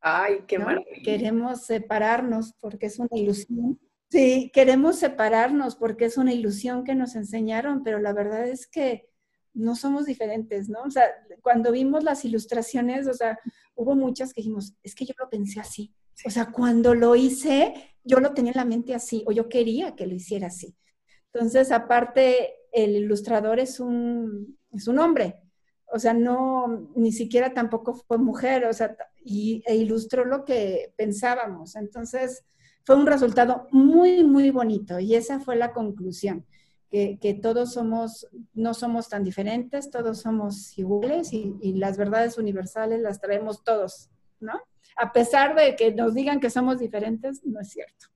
Ay, qué maravilla. Queremos separarnos porque es una ilusión. Sí, queremos separarnos porque es una ilusión que nos enseñaron, pero la verdad es que no somos diferentes, ¿no? O sea, cuando vimos las ilustraciones, o sea, hubo muchas que dijimos, es que yo lo pensé así. O sea, cuando lo hice, yo lo tenía en la mente así, o yo quería que lo hiciera así. Entonces, aparte, el ilustrador es un, es un hombre, o sea, no, ni siquiera tampoco fue mujer, o sea, y, e ilustró lo que pensábamos. Entonces, fue un resultado muy, muy bonito y esa fue la conclusión, que, todos somos, no somos tan diferentes, todos somos iguales y, y las verdades universales las traemos todos, ¿no? a pesar de que nos digan que somos diferentes, no es cierto.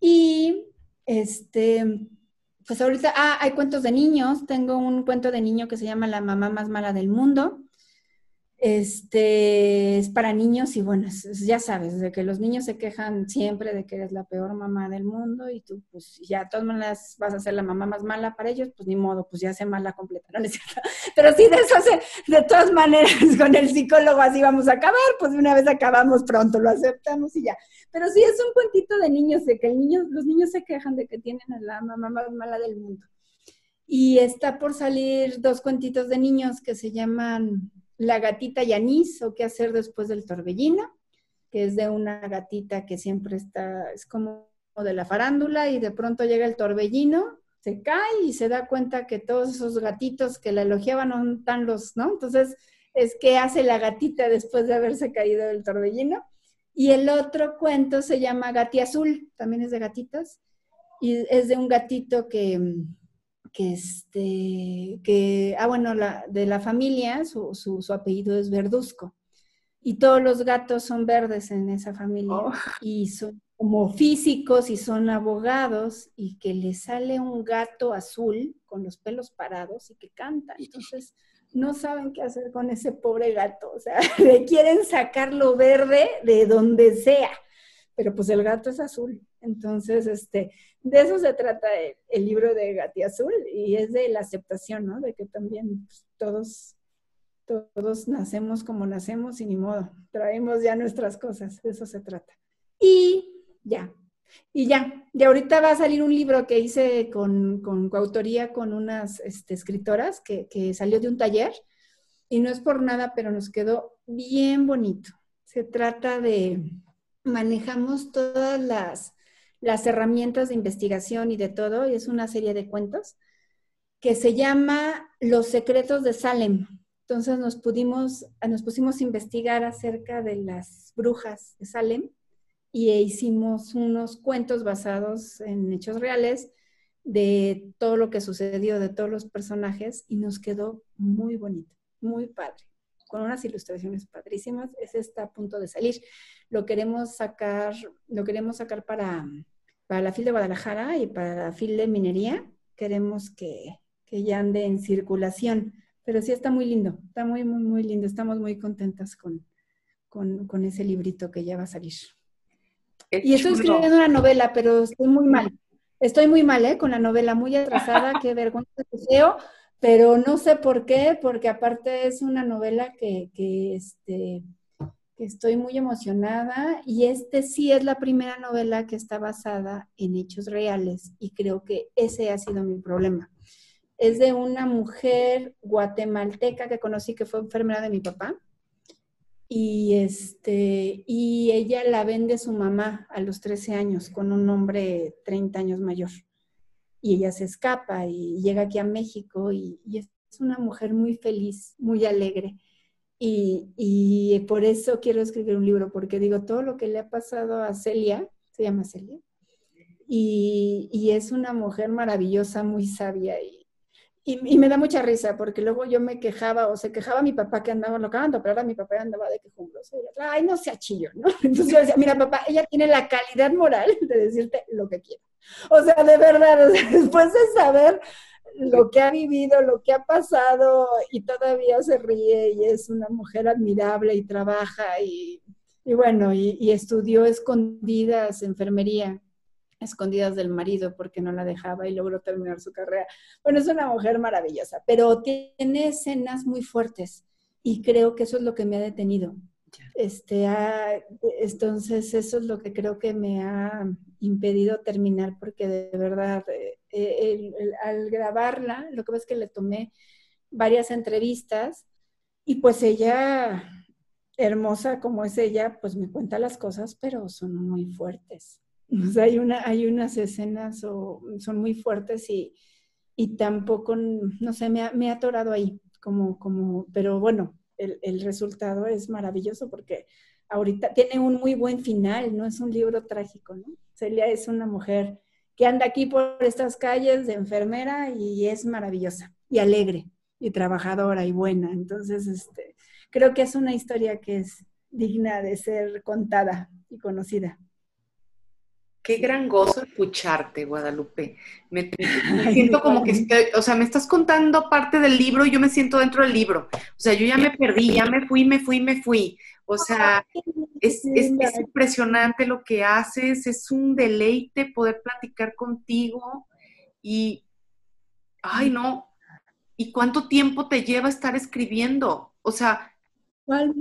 Y este, pues ahorita, ah, hay cuentos de niños. Tengo un cuento de niño que se llama La mamá más mala del mundo. Este es para niños y bueno, ya sabes, de que los niños se quejan siempre de que eres la peor mamá del mundo y tú pues ya de todas maneras vas a ser la mamá más mala para ellos, pues ni modo, pues ya se mala completa, [LAUGHS] ¿no es cierto? Pero sí de eso de todas maneras [LAUGHS] con el psicólogo así vamos a acabar, pues una vez acabamos pronto, lo aceptamos y ya. Pero sí es un cuentito de niños, de que el niño, los niños se quejan de que tienen a la mamá más mala del mundo. Y está por salir dos cuentitos de niños que se llaman la gatita Yanis o qué hacer después del torbellino, que es de una gatita que siempre está, es como de la farándula y de pronto llega el torbellino, se cae y se da cuenta que todos esos gatitos que la elogiaban no están los, ¿no? Entonces, es que hace la gatita después de haberse caído del torbellino. Y el otro cuento se llama Gati Azul, también es de gatitos, y es de un gatito que, que este, que, ah, bueno, la, de la familia, su, su, apellido es Verduzco. Y todos los gatos son verdes en esa familia. Oh. Y son como físicos y son abogados y que le sale un gato azul con los pelos parados y que canta. Entonces, no saben qué hacer con ese pobre gato, o sea, [LAUGHS] le quieren sacar lo verde de donde sea, pero pues el gato es azul. Entonces, este, de eso se trata el, libro de Gati Azul y es de la aceptación, ¿no? De que también pues, todos, todos nacemos como nacemos y ni modo, traemos ya nuestras cosas, de eso se trata. Y ya, y ya, de ahorita va a salir un libro que hice con, con coautoría con unas este, escritoras que, que salió de un taller y no es por nada, pero nos quedó bien bonito. Se trata de, manejamos todas las, las herramientas de investigación y de todo, y es una serie de cuentos que se llama Los secretos de Salem. Entonces nos pudimos, nos pusimos a investigar acerca de las brujas de Salem y hicimos unos cuentos basados en hechos reales de todo lo que sucedió, de todos los personajes, y nos quedó muy bonito, muy padre, con unas ilustraciones padrísimas. Ese está a punto de salir. Lo queremos sacar, lo queremos sacar para, para la FIL de Guadalajara y para la FIL de Minería. Queremos que, que ya ande en circulación, pero sí está muy lindo, está muy, muy, muy lindo. Estamos muy contentas con, con, con ese librito que ya va a salir y estoy escribiendo una novela, pero estoy muy mal. Estoy muy mal, ¿eh? Con la novela, muy atrasada, qué vergüenza deseo, pero no sé por qué, porque aparte es una novela que, que, este, estoy muy emocionada y este sí es la primera novela que está basada en hechos reales y creo que ese ha sido mi problema. Es de una mujer guatemalteca que conocí que fue enfermera de mi papá y, este, y ella la vende su mamá a los 13 años con un hombre 30 años mayor. Y ella se escapa y llega aquí a México y, es una mujer muy feliz, muy alegre. Y, por eso quiero escribir un libro, porque digo, todo lo que le ha pasado a Celia, se llama Celia, y, es una mujer maravillosa, muy sabia y, y, me da mucha risa porque luego yo me quejaba o se quejaba mi papá que andaba locando, pero ahora mi papá andaba de quejumbroso. Ay, no sea chillo, ¿no? [LAUGHS] Entonces yo decía, mira, papá, ella tiene la calidad moral de decirte lo que quiera. [LAUGHS] O sea, de verdad, [LAUGHS] después de saber lo que ha vivido, lo que ha pasado y todavía se ríe y es una mujer admirable y trabaja y, y bueno, y, y estudió escondidas enfermería escondidas del marido porque no la dejaba y logró terminar su carrera. Bueno, es una mujer maravillosa, pero tiene escenas muy fuertes y creo que eso es lo que me ha detenido. Este, entonces, eso es lo que creo que me ha impedido terminar porque de verdad, eh, al grabarla, lo que pasa es que le tomé varias entrevistas y pues ella, hermosa como es ella, pues me cuenta las cosas, pero son muy fuertes. [LAUGHS] Hay, una, hay unas escenas o, son muy fuertes y, y tampoco, no sé, me ha, me ha atorado ahí, como, como, pero bueno, el, el, resultado es maravilloso porque ahorita tiene un muy buen final, no es un libro trágico, ¿no? Celia es una mujer que anda aquí por estas calles de enfermera y es maravillosa y alegre y trabajadora y buena. Entonces, este, creo que es una historia que es digna de ser contada y conocida. Qué gran gozo escucharte, Guadalupe. Me, [LAUGHS] siento como que, estoy, o sea, me estás contando parte del libro y yo me siento dentro del libro. O sea, yo ya me perdí, ya me fui, me fui, me fui. O sea, es, es, es impresionante lo que haces, es un deleite poder platicar contigo y, ay, no, ¿y cuánto tiempo te lleva estar escribiendo? O sea,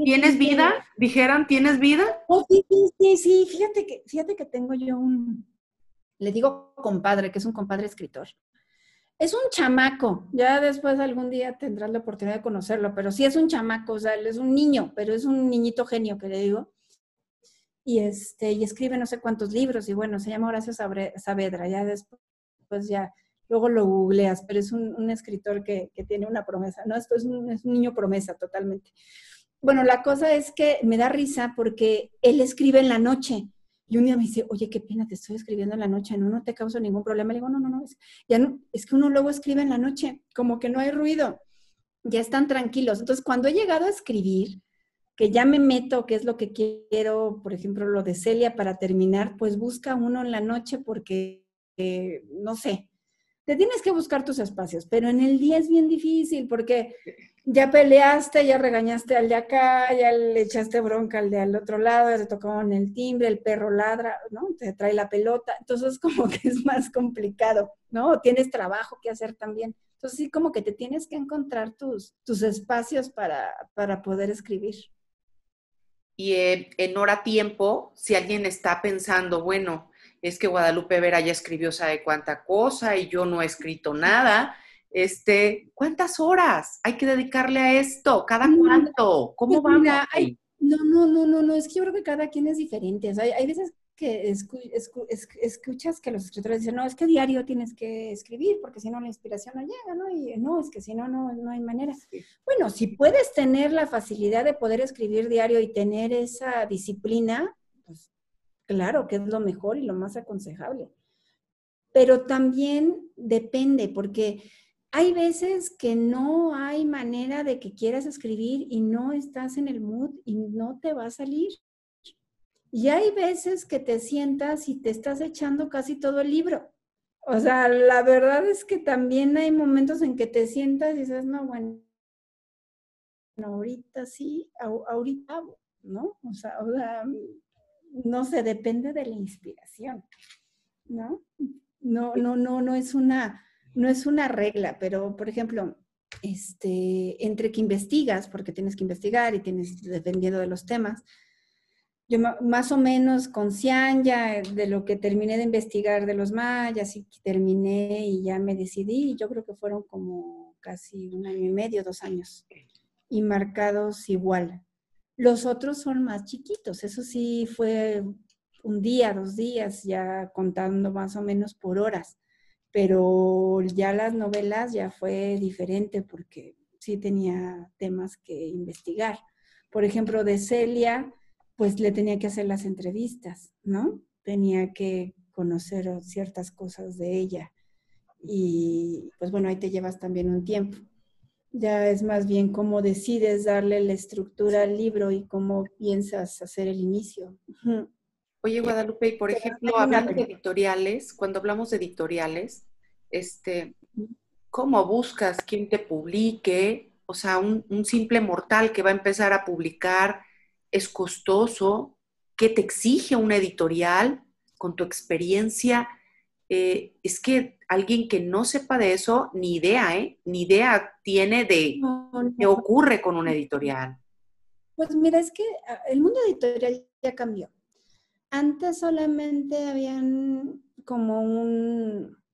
¿Tienes vida? Dijeran, ¿tienes vida? Oh, sí, sí, sí, Fíjate que, fíjate que tengo yo un, le digo compadre, que es un compadre escritor. Es un chamaco, ya después algún día tendrás la oportunidad de conocerlo, pero sí es un chamaco, o sea, él es un niño, pero es un niñito genio que le digo. Y, este, y escribe no sé cuántos libros, y bueno, se llama Horacio Saavedra, ya después pues ya, luego lo googleas, pero es un, escritor que, que, tiene una promesa, ¿no? Esto es un, es un niño promesa totalmente. Bueno, la cosa es que me da risa porque él escribe en la noche. Y un día me dice, oye, qué pena, te estoy escribiendo en la noche, no, no te causa ningún problema. Le digo, no, no, no, es, ya no, es que uno luego escribe en la noche, como que no hay ruido, ya están tranquilos. Entonces, cuando he llegado a escribir, que ya me meto, qué es lo que quiero, por ejemplo, lo de Celia para terminar, pues busca uno en la noche porque, eh, no sé, te tienes que buscar tus espacios, pero en el día es bien difícil porque ya peleaste, ya regañaste al de acá, ya le echaste bronca al de al otro lado, ya te tocaron el timbre, el perro ladra, ¿no? Te trae la pelota, entonces [LAUGHS] como que es más complicado, ¿no? Tienes trabajo que hacer también. Entonces sí como que te tienes que encontrar tus, tus espacios para, para poder escribir. Y en hora tiempo, si alguien está pensando, bueno, es que Guadalupe Vera ya escribió sabe cuánta cosa y yo no he escrito nada. Este, ¿cuántas horas hay que dedicarle a esto? ¿Cada cuánto? ¿Cómo pues va? no, no, no, no, no, es que yo creo que cada quien es diferente. hay, hay, veces que escuchas que los escritores dicen, no, es que diario tienes que escribir, porque si no la inspiración no llega, ¿no? Y no, es que si no, no, no hay manera. Bueno, si puedes tener la facilidad de poder escribir diario y tener esa disciplina, Claro que es lo mejor y lo más aconsejable. Pero también depende, porque hay veces que no hay manera de que quieras escribir y no estás en el mood y no te va a salir. Y hay veces que te sientas y te estás echando casi todo el libro. O sea, la verdad es que también hay momentos en que te sientas y dices, no, bueno, ahorita sí, ahorita, ¿no? O sea, o sea no se depende de la inspiración, ¿no? No, no, no, no es una, no es una regla, pero por ejemplo, este, entre que investigas, porque tienes que investigar y tienes, dependiendo de los temas, yo más o menos con Cian ya de lo que terminé de investigar de los mayas y terminé y ya me decidí, yo creo que fueron como casi un año y medio, dos años, y marcados igual. Los otros son más chiquitos, eso sí fue un día, dos días, ya contando más o menos por horas, pero ya las novelas ya fue diferente porque sí tenía temas que investigar. Por ejemplo, de Celia, pues le tenía que hacer las entrevistas, ¿no? Tenía que conocer ciertas cosas de ella. Y pues bueno, ahí te llevas también un tiempo. Ya es más bien cómo decides darle la estructura al libro y cómo piensas hacer el inicio. Oye, Guadalupe, y por ejemplo, hablando de editoriales, cuando hablamos de editoriales, este, ¿cómo buscas quién te publique? O sea, un, un simple mortal que va a empezar a publicar es costoso. ¿Qué te exige una editorial con tu experiencia? Eh, es que alguien que no sepa de eso, ni idea, ¿eh? Ni idea tiene de qué ocurre con una editorial. Pues mira, es que ah, el mundo editorial ya cambió. Antes solamente habían como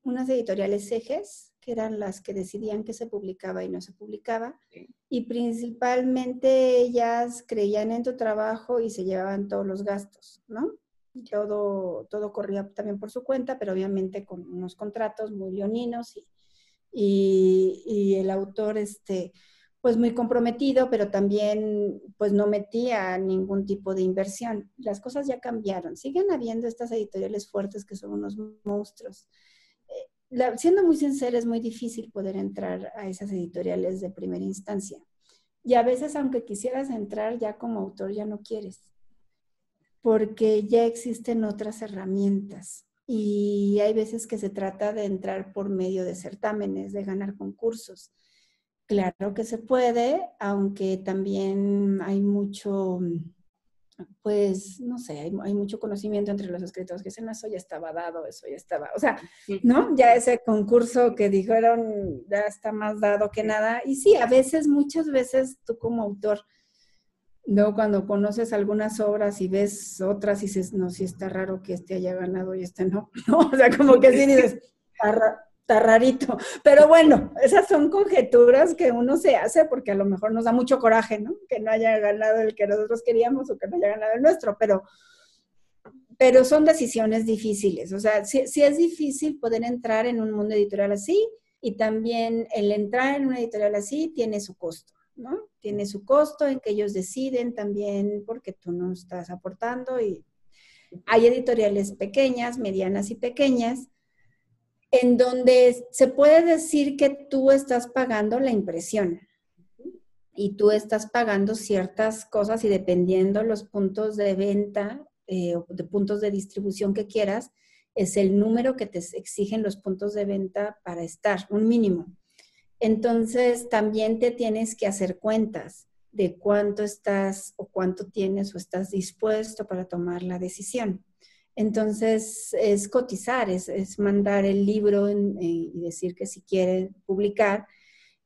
unas editoriales ejes, que eran las que decidían qué se publicaba y no se publicaba, y principalmente ellas creían en tu trabajo y se llevaban todos los gastos, ¿no? Todo, todo corría también por su cuenta, pero obviamente con unos contratos muy leoninos y, y, el autor, este, pues muy comprometido, pero también pues no metía ningún tipo de inversión. Las cosas ya cambiaron. Siguen habiendo estas editoriales fuertes que son unos monstruos. Eh, siendo muy sincera, es muy difícil poder entrar a esas editoriales de primera instancia. Y a veces, aunque quisieras entrar ya como autor, ya no quieres porque ya existen otras herramientas y hay veces que se trata de entrar por medio de certámenes, de ganar concursos. Claro que se puede, aunque también hay mucho, pues, no sé, hay, mucho conocimiento entre los escritores que dicen, eso ya estaba dado, eso ya estaba, o sea, ¿no? Ya ese concurso que dijeron ya está más dado que nada. Y sí, a veces, muchas veces tú como autor, Luego cuando conoces algunas obras y ves otras y dices, no, sí está raro que este haya ganado y este no. [LAUGHS] O sea, como que sí dices, está, rarito. Pero bueno, esas son conjeturas que uno se hace porque a lo mejor nos da mucho coraje, ¿no? Que no haya ganado el que nosotros queríamos o que no haya ganado el nuestro, pero, pero son decisiones difíciles. O sea, sí, sí es difícil poder entrar en un mundo editorial así y también el entrar en una editorial así tiene su costo. ¿No? Tiene su costo en que ellos deciden también porque tú no estás aportando y hay editoriales pequeñas, medianas y pequeñas, en donde se puede decir que tú estás pagando la impresión y tú estás pagando ciertas cosas y dependiendo los puntos de venta eh, o de puntos de distribución que quieras, es el número que te exigen los puntos de venta para estar, un mínimo. Entonces, también te tienes que hacer cuentas de cuánto estás o cuánto tienes o estás dispuesto para tomar la decisión. Entonces, es cotizar, es, mandar el libro y decir que si quiere publicar.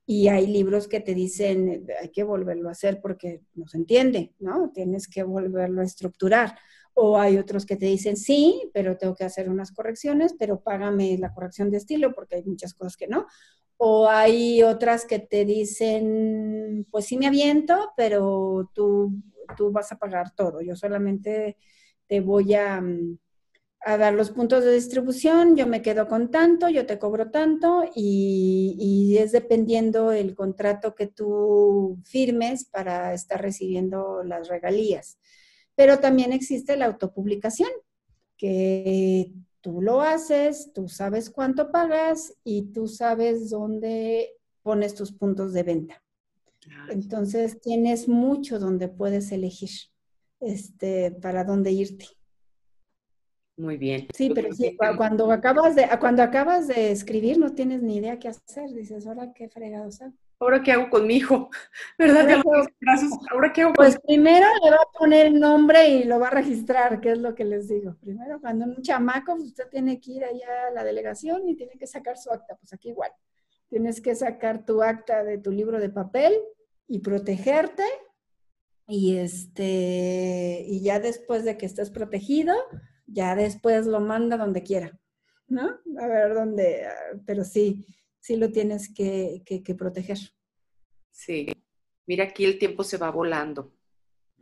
Y hay libros que te dicen, hay que volverlo a hacer porque no se entiende, ¿no? Tienes que volverlo a estructurar. O hay otros que te dicen, sí, pero tengo que hacer unas correcciones, pero págame la corrección de estilo porque hay muchas cosas que no. O hay otras que te dicen, pues sí me aviento, pero tú, tú vas a pagar todo. Yo solamente te voy a, mm, a, dar los puntos de distribución, yo me quedo con tanto, yo te cobro tanto y, y, es dependiendo el contrato que tú firmes para estar recibiendo las regalías. Pero también existe la autopublicación, que tú lo haces, tú sabes cuánto pagas y tú sabes dónde pones tus puntos de venta. Entonces tienes mucho donde puedes elegir este, para dónde irte. Muy bien. Sí, pero sí, cuando acabas de cuando acabas de escribir no tienes ni idea qué hacer, dices, ahora qué fregados hago. ¿Ahora qué hago con mi hijo? [LAUGHS] ¿Verdad? Gracias. ¿Ahora qué hago con Pues primero le va a poner nombre y lo va a registrar, que es lo que les digo. Primero, cuando un chamaco, pues, usted tiene que ir allá a la delegación y tiene que sacar su acta, pues aquí igual. Tienes que sacar tu acta de tu libro de papel y protegerte y este y ya después de que estés protegido, ya después lo manda donde quiera, ¿no? A ver dónde, ah, pero sí, sí lo tienes que, proteger. Sí, mira aquí el tiempo se va volando,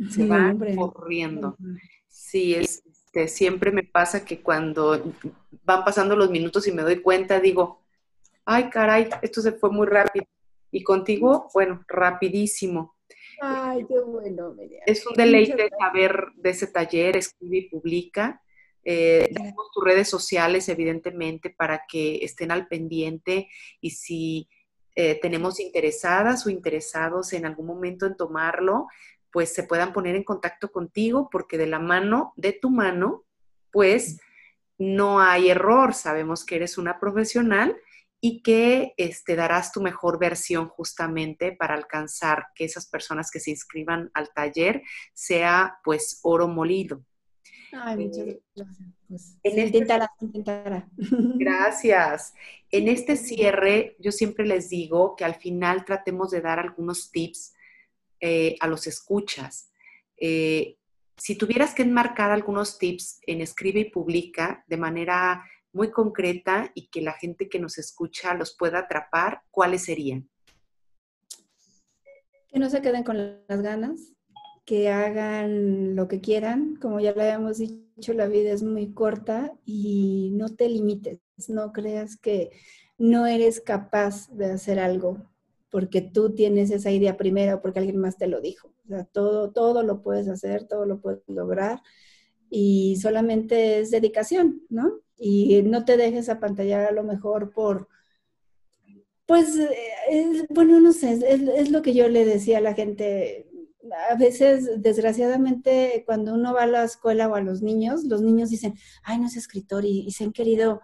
se va corriendo. Sí, es, este, siempre me pasa que cuando van pasando los minutos y me doy cuenta, digo, ay caray, esto se fue muy rápido. Y contigo, bueno, rapidísimo. Ay, qué bueno, Miriam. Es un deleite saber de ese taller, escribe y publica. Eh, tenemos tus redes sociales, evidentemente, para que estén al pendiente y si eh, tenemos interesadas o interesados en algún momento en tomarlo, pues se puedan poner en contacto contigo, porque de la mano, de tu mano, pues no hay error. Sabemos que eres una profesional y que este, darás tu mejor versión justamente para alcanzar que esas personas que se inscriban al taller sea pues oro molido. Ay, muchas eh, gracias. Pues, en este, intentará, intentará. [LAUGHS] Gracias. En este cierre, yo siempre les digo que al final tratemos de dar algunos tips eh, a los escuchas. Eh, si tuvieras que enmarcar algunos tips en Escribe y Publica de manera muy concreta y que la gente que nos escucha los pueda atrapar, ¿cuáles serían? Que no se queden con las ganas, que hagan lo que quieran. Como ya le habíamos dicho, la vida es muy corta y no te limites, no creas que no eres capaz de hacer algo porque tú tienes esa idea primero porque alguien más te lo dijo. O sea, todo, todo lo puedes hacer, todo lo puedes lograr y solamente es dedicación, ¿no? Y no te dejes apantallar a lo mejor por, pues, eh, bueno, no sé, es, lo que yo le decía a la gente, a veces, desgraciadamente, cuando uno va a la escuela o a los niños, los niños dicen, ay, no es escritor y, se han querido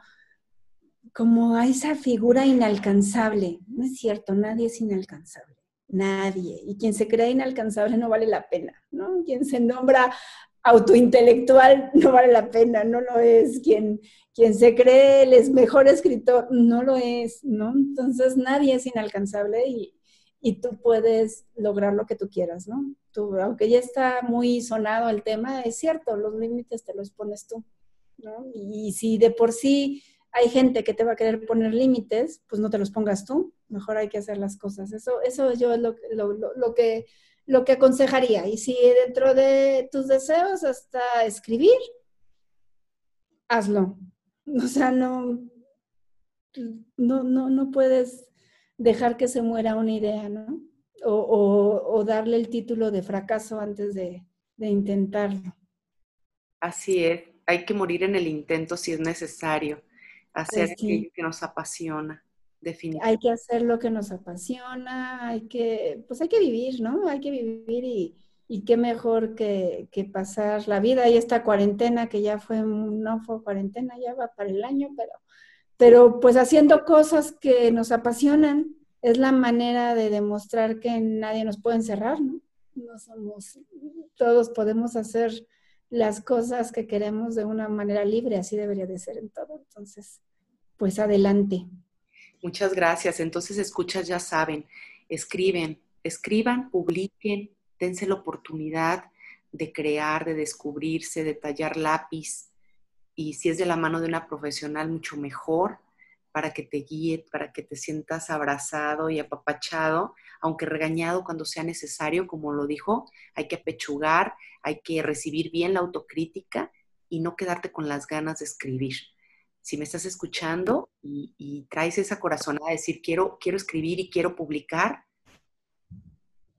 como a esa figura inalcanzable. No es cierto, nadie es inalcanzable, nadie. Y quien se cree inalcanzable no vale la pena, ¿no? Quien se nombra autointelectual no vale la pena, no lo es. Quien, quien se cree el mejor escritor no lo es, ¿no? Entonces nadie es inalcanzable y, y tú puedes lograr lo que tú quieras, ¿no? Tú, aunque ya está muy sonado el tema, es cierto, los límites te los pones tú, ¿no? Y si de por sí hay gente que te va a querer poner límites, pues no te los pongas tú, mejor hay que hacer las cosas. Eso, eso yo es lo, lo, que, lo que aconsejaría. Y si dentro de tus deseos hasta escribir, hazlo. O sea, no, no, no, no puedes dejar que se muera una idea, ¿no? O, darle el título de fracaso antes de, intentarlo. Así es, hay que morir en el intento si es necesario, hacer lo que nos apasiona, definitivamente. Hay que hacer lo que nos apasiona, hay que, pues hay que vivir, ¿no? Hay que vivir y, y qué mejor que, pasar la vida y esta cuarentena que ya fue, no fue cuarentena, ya va para el año, pero, pero pues haciendo cosas que nos apasionan es la manera de demostrar que nadie nos puede encerrar, ¿no? No somos, todos podemos hacer las cosas que queremos de una manera libre, así debería de ser en todo. Entonces, pues adelante. Muchas gracias. Entonces, escuchas, ya saben, escriben, escriban, publiquen, dense la oportunidad de crear, de descubrirse, de tallar lápiz. Y si es de la mano de una profesional, mucho mejor para que te guíe, para que te sientas abrazado y apapachado, aunque regañado cuando sea necesario, como lo dijo, hay que apechugar, hay que recibir bien la autocrítica y no quedarte con las ganas de escribir. Si me estás escuchando y, traes esa corazonada de decir, quiero, quiero escribir y quiero publicar,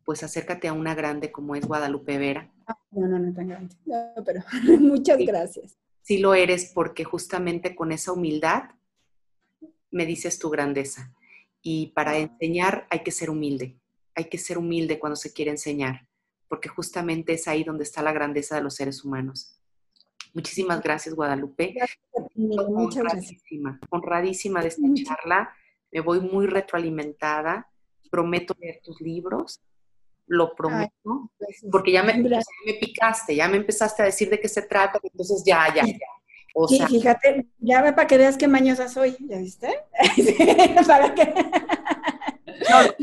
pues acércate a una grande como es Guadalupe Vera. Ah, no, no, no tan grande. No, pero [LAUGHS] muchas gracias. Sí lo eres porque justamente con esa humildad me dices tu grandeza. Y para enseñar hay que ser humilde, hay que ser humilde cuando se quiere enseñar, porque justamente es ahí donde está la grandeza de los seres humanos. Muchísimas gracias, Guadalupe. honradísima, honradísima de esta charla. Me voy muy retroalimentada. Prometo leer tus libros. Lo prometo. porque ya me, me picaste, ya me empezaste a decir de qué se trata. Entonces ya, ya, ya sí, fíjate, ya ve para que veas qué mañosa soy, ¿ya viste? [LAUGHS] para que...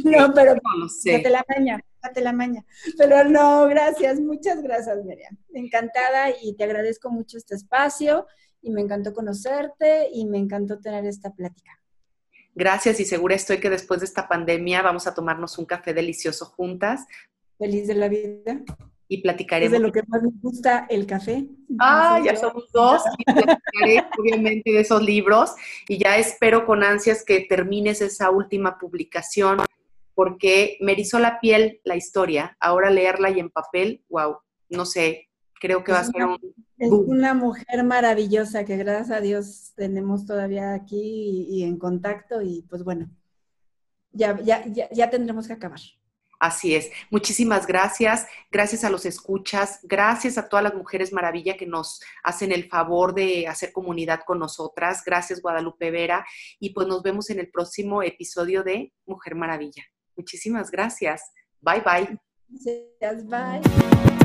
No, [LAUGHS] pero no sé. la maña, date la maña. Pero no, gracias, muchas gracias, Miriam. Encantada y te agradezco mucho este espacio y me encantó conocerte y me encantó tener esta plática. Gracias y segura estoy que después de esta pandemia vamos a tomarnos un café delicioso juntas. Feliz de la vida y platicaremos. Es de lo que más me gusta, el café. Ah, ya somos dos y platicaré [LAUGHS] obviamente de esos libros y ya espero con ansias que termines esa última publicación porque me erizó la piel la historia. Ahora leerla y en papel, wow, no sé, creo que va a ser un... Es una mujer maravillosa que gracias a Dios tenemos todavía aquí y, en contacto y pues bueno, ya, ya, ya tendremos que acabar. Así es. Muchísimas gracias. Gracias a los escuchas. Gracias a todas las mujeres maravilla que nos hacen el favor de hacer comunidad con nosotras. Gracias, Guadalupe Vera. Y pues nos vemos en el próximo episodio de Mujer Maravilla. Muchísimas gracias. Bye, bye. Gracias, bye.